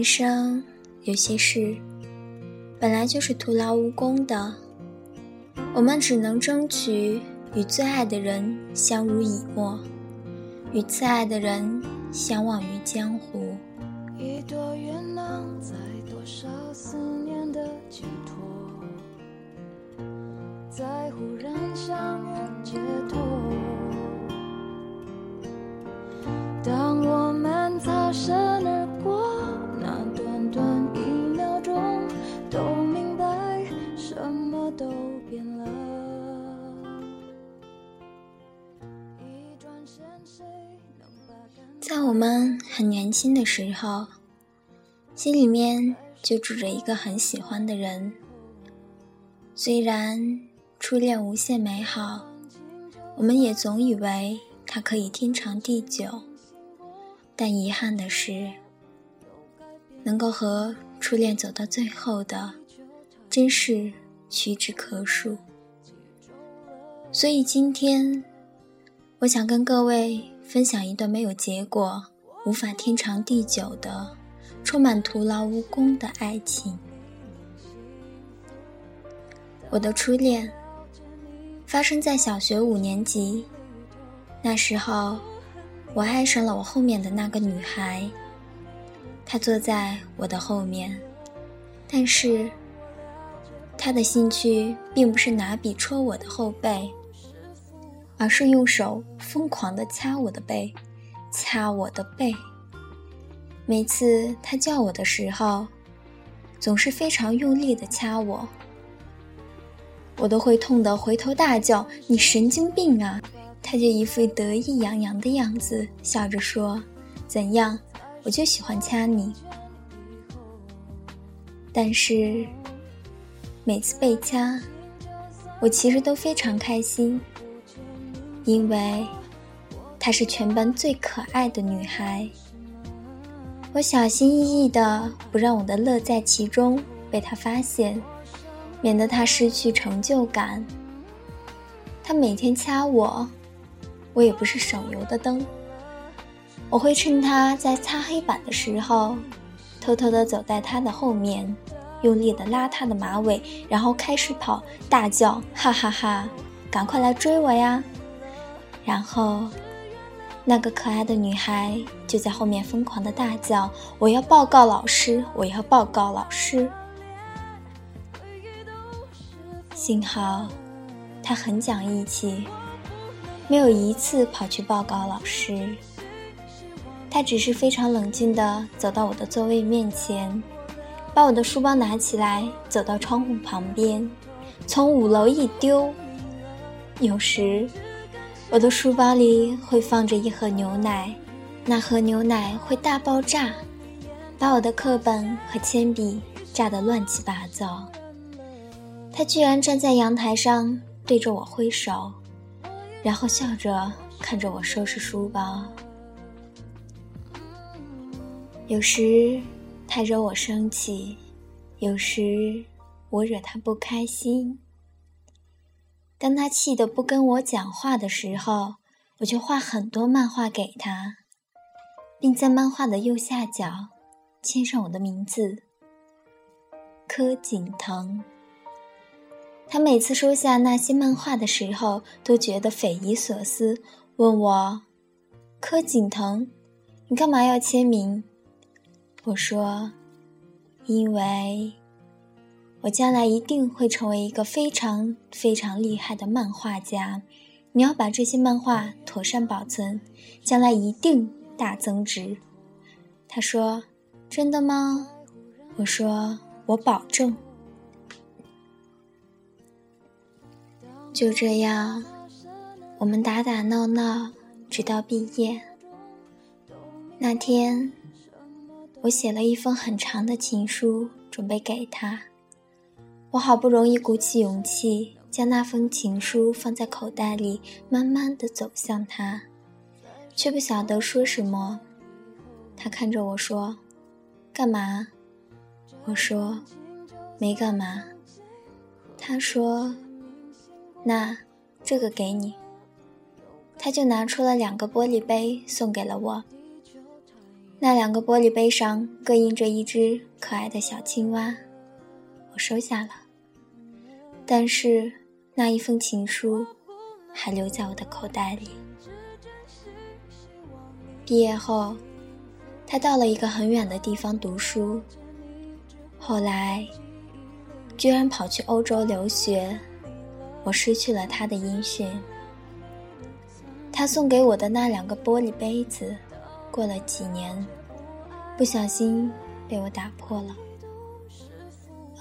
人生有些事本来就是徒劳无功的，我们只能争取与最爱的人相濡以沫，与最爱的人相忘于江湖。一朵元朗在多少思念的寄托，在忽然相约街头。当我们擦身我们很年轻的时候，心里面就住着一个很喜欢的人。虽然初恋无限美好，我们也总以为它可以天长地久。但遗憾的是，能够和初恋走到最后的，真是屈指可数。所以今天，我想跟各位分享一段没有结果、无法天长地久的、充满徒劳无功的爱情。我的初恋发生在小学五年级，那时候。我爱上了我后面的那个女孩，她坐在我的后面，但是她的兴趣并不是拿笔戳我的后背，而是用手疯狂地掐我的背，掐我的背。每次他叫我的时候，总是非常用力地掐我，我都会痛得回头大叫：“你神经病啊！”他就一副得意洋洋的样子，笑着说：“怎样，我就喜欢掐你。”但是每次被掐，我其实都非常开心，因为她是全班最可爱的女孩。我小心翼翼的不让我的乐在其中被她发现，免得她失去成就感。她每天掐我。我也不是省油的灯，我会趁她在擦黑板的时候，偷偷的走在她的后面，用力的拉他的马尾，然后开始跑，大叫哈哈哈，赶快来追我呀！然后，那个可爱的女孩就在后面疯狂的大叫：“我要报告老师，我要报告老师！”幸好，她很讲义气。没有一次跑去报告老师，她只是非常冷静地走到我的座位面前，把我的书包拿起来，走到窗户旁边，从五楼一丢。有时，我的书包里会放着一盒牛奶，那盒牛奶会大爆炸，把我的课本和铅笔炸得乱七八糟。他居然站在阳台上对着我挥手。然后笑着看着我收拾书包。有时他惹我生气，有时我惹他不开心。当他气得不跟我讲话的时候，我就画很多漫画给他，并在漫画的右下角签上我的名字——柯景腾。他每次收下那些漫画的时候，都觉得匪夷所思，问我：“柯景腾，你干嘛要签名？”我说：“因为我将来一定会成为一个非常非常厉害的漫画家，你要把这些漫画妥善保存，将来一定大增值。”他说：“真的吗？”我说：“我保证。”就这样，我们打打闹闹，直到毕业。那天，我写了一封很长的情书，准备给他。我好不容易鼓起勇气，将那封情书放在口袋里，慢慢的走向他，却不晓得说什么。他看着我说：“干嘛？”我说：“没干嘛。”他说。那，这个给你。他就拿出了两个玻璃杯送给了我。那两个玻璃杯上各印着一只可爱的小青蛙，收下了。但是那一封情书还留在我的口袋里。毕业后，他到了一个很远的地方读书，后来居然跑去欧洲留学，我失去了他的音讯。他送给我的那两个玻璃杯子。过了几年，不小心被我打破了，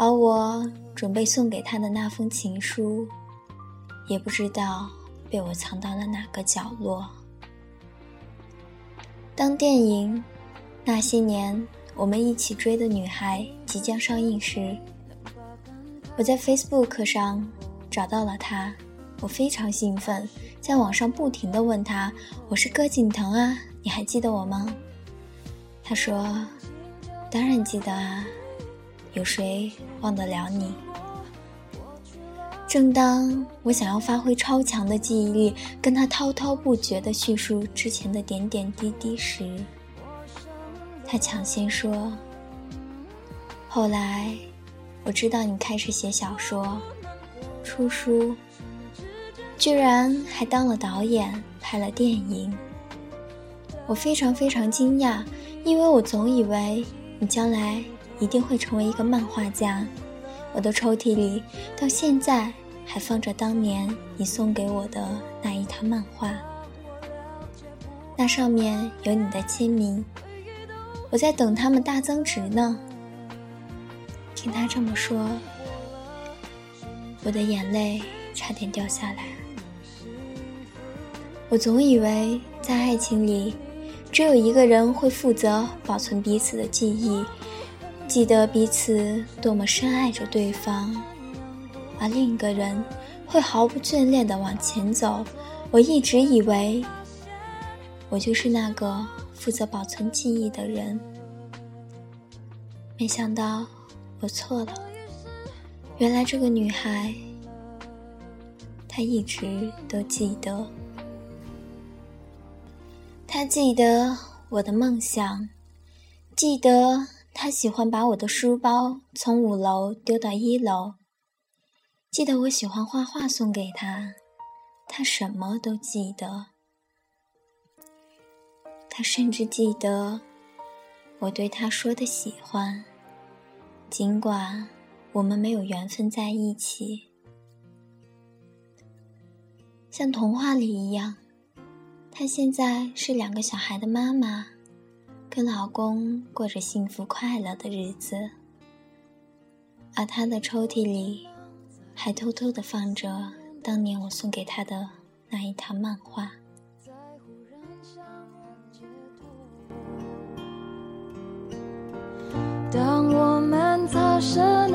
而我准备送给他的那封情书，也不知道被我藏到了哪个角落。当电影《那些年我们一起追的女孩》即将上映时，我在 Facebook 上找到了他，我非常兴奋，在网上不停的问他：“我是葛锦腾啊。”你还记得我吗？他说：“当然记得啊，有谁忘得了你？”正当我想要发挥超强的记忆力，跟他滔滔不绝地叙述之前的点点滴滴时，他抢先说：“后来我知道你开始写小说、出书，居然还当了导演，拍了电影。”我非常非常惊讶，因为我总以为你将来一定会成为一个漫画家。我的抽屉里到现在还放着当年你送给我的那一套漫画，那上面有你的签名。我在等他们大增值呢。听他这么说，我的眼泪差点掉下来。我总以为在爱情里。只有一个人会负责保存彼此的记忆，记得彼此多么深爱着对方，而另一个人会毫不眷恋地往前走。我一直以为，我就是那个负责保存记忆的人，没想到我错了。原来这个女孩，她一直都记得。她记得我的梦想，记得他喜欢把我的书包从五楼丢到一楼，记得我喜欢画画送给他，他什么都记得。他甚至记得我对他说的喜欢，尽管我们没有缘分在一起，像童话里一样。他现在是两个小孩的妈妈，跟老公过着幸福快乐的日子。而他的抽屉里，还偷偷的放着当年我送给他的那一套漫画。当我们擦身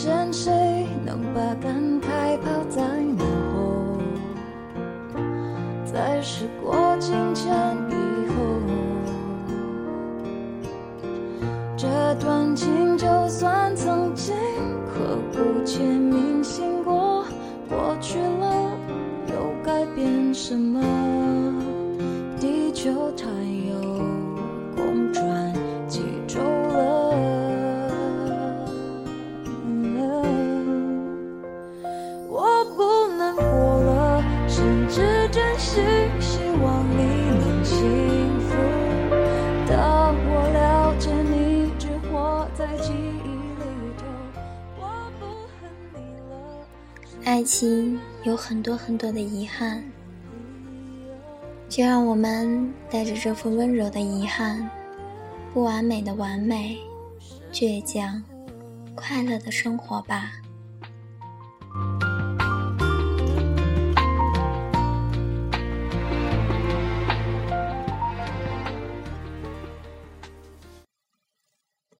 见谁能把感慨抛在脑后？在时过境迁以后，这段情就算曾经刻骨铭心过，过去了又改变什么？地球太爱情有很多很多的遗憾，就让我们带着这份温柔的遗憾，不完美的完美，倔强，快乐的生活吧。